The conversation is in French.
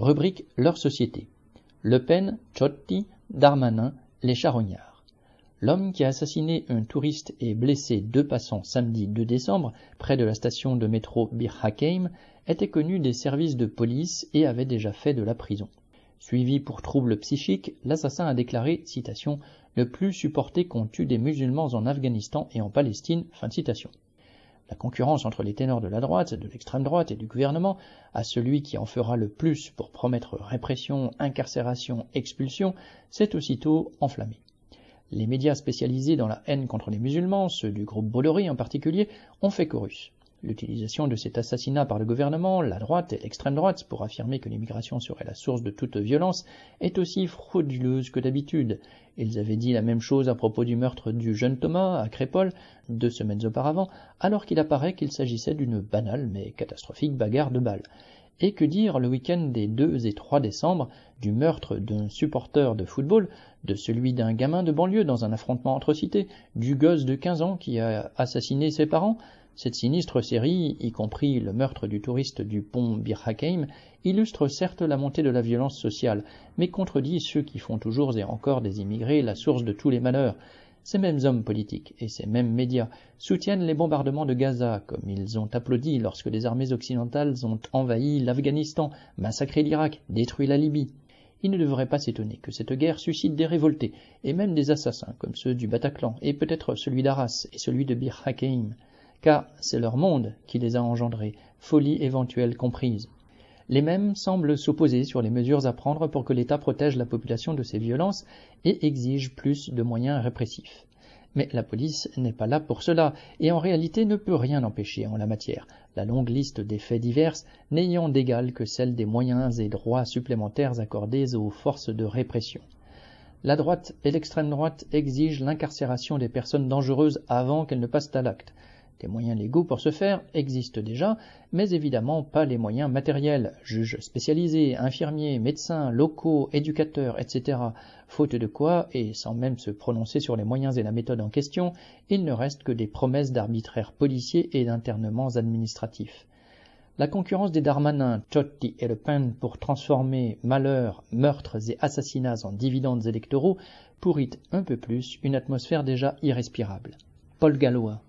rubrique Leur société. Le Pen, Ciotti, Darmanin, les charognards. L'homme qui a assassiné un touriste et blessé deux passants samedi 2 décembre près de la station de métro Bir Hakeim était connu des services de police et avait déjà fait de la prison. Suivi pour troubles psychiques, l'assassin a déclaré, citation, ne plus supporter qu'on tue des musulmans en Afghanistan et en Palestine. La concurrence entre les ténors de la droite, de l'extrême droite et du gouvernement à celui qui en fera le plus pour promettre répression, incarcération, expulsion, s'est aussitôt enflammée. Les médias spécialisés dans la haine contre les musulmans, ceux du groupe Bolloré en particulier, ont fait chorus. L'utilisation de cet assassinat par le gouvernement, la droite et l'extrême droite pour affirmer que l'immigration serait la source de toute violence est aussi frauduleuse que d'habitude. Ils avaient dit la même chose à propos du meurtre du jeune Thomas à Crépole deux semaines auparavant, alors qu'il apparaît qu'il s'agissait d'une banale mais catastrophique bagarre de balles. Et que dire le week-end des 2 et 3 décembre du meurtre d'un supporter de football, de celui d'un gamin de banlieue dans un affrontement entre cités, du gosse de 15 ans qui a assassiné ses parents, cette sinistre série, y compris le meurtre du touriste du pont Bir Hakeim, illustre certes la montée de la violence sociale, mais contredit ceux qui font toujours et encore des immigrés la source de tous les malheurs. Ces mêmes hommes politiques et ces mêmes médias soutiennent les bombardements de Gaza, comme ils ont applaudi lorsque les armées occidentales ont envahi l'Afghanistan, massacré l'Irak, détruit la Libye. Il ne devrait pas s'étonner que cette guerre suscite des révoltés, et même des assassins, comme ceux du Bataclan, et peut-être celui d'Arras et celui de Bir Hakeim car c'est leur monde qui les a engendrés, folie éventuelle comprise. Les mêmes semblent s'opposer sur les mesures à prendre pour que l'État protège la population de ces violences et exige plus de moyens répressifs. Mais la police n'est pas là pour cela, et en réalité ne peut rien empêcher en la matière, la longue liste des faits divers n'ayant d'égal que celle des moyens et droits supplémentaires accordés aux forces de répression. La droite et l'extrême droite exigent l'incarcération des personnes dangereuses avant qu'elles ne passent à l'acte, des moyens légaux pour ce faire existent déjà, mais évidemment pas les moyens matériels, juges spécialisés, infirmiers, médecins, locaux, éducateurs, etc. Faute de quoi, et sans même se prononcer sur les moyens et la méthode en question, il ne reste que des promesses d'arbitraires policiers et d'internements administratifs. La concurrence des Darmanins, Ciotti et Le Pen pour transformer malheurs, meurtres et assassinats en dividendes électoraux pourrit un peu plus une atmosphère déjà irrespirable. Paul Gallois